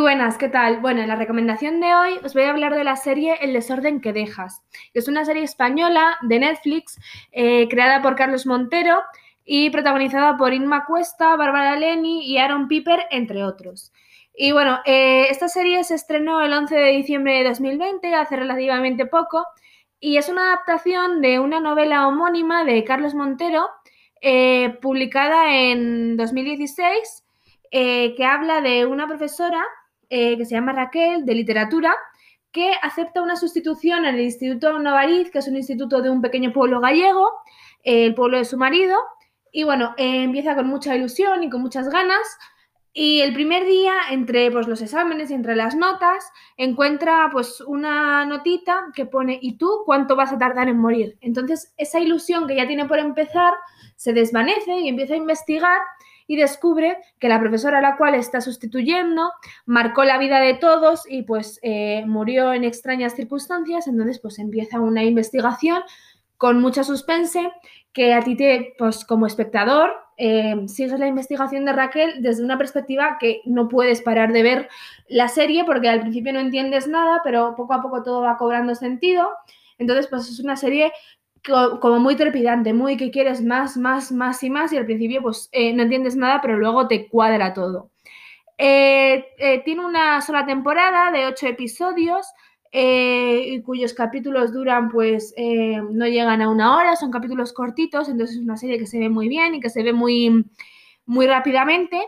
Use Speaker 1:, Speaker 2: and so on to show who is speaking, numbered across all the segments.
Speaker 1: buenas, ¿qué tal? Bueno, en la recomendación de hoy os voy a hablar de la serie El desorden que dejas. Es una serie española de Netflix eh, creada por Carlos Montero y protagonizada por Inma Cuesta, Bárbara Leni y Aaron Piper, entre otros. Y bueno, eh, esta serie se estrenó el 11 de diciembre de 2020, hace relativamente poco, y es una adaptación de una novela homónima de Carlos Montero, eh, publicada en 2016 eh, que habla de una profesora eh, que se llama Raquel, de literatura, que acepta una sustitución en el Instituto Novariz, que es un instituto de un pequeño pueblo gallego, eh, el pueblo de su marido, y bueno, empieza con mucha ilusión y con muchas ganas, y el primer día, entre pues, los exámenes y entre las notas, encuentra pues una notita que pone ¿y tú cuánto vas a tardar en morir? Entonces, esa ilusión que ya tiene por empezar se desvanece y empieza a investigar y descubre que la profesora a la cual está sustituyendo marcó la vida de todos y pues eh, murió en extrañas circunstancias, entonces pues empieza una investigación con mucha suspense que a ti te, pues como espectador, eh, sigues la investigación de Raquel desde una perspectiva que no puedes parar de ver la serie porque al principio no entiendes nada, pero poco a poco todo va cobrando sentido. Entonces, pues es una serie como muy trepidante, muy que quieres más, más, más y más y al principio pues eh, no entiendes nada, pero luego te cuadra todo. Eh, eh, tiene una sola temporada de ocho episodios cuyos capítulos duran pues no llegan a una hora, son capítulos cortitos, entonces es una serie que se ve muy bien y que se ve muy, muy rápidamente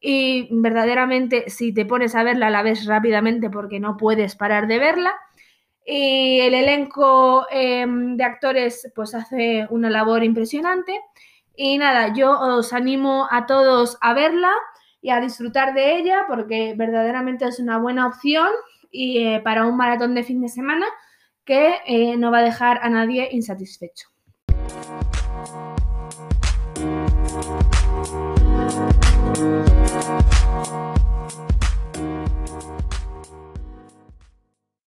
Speaker 1: y verdaderamente si te pones a verla la ves rápidamente porque no puedes parar de verla. Y el elenco em, de actores pues hace una labor impresionante. Y nada, yo os animo a todos a verla y a disfrutar de ella porque verdaderamente es una buena opción y eh, para un maratón de fin de semana que eh, no va a dejar a nadie insatisfecho.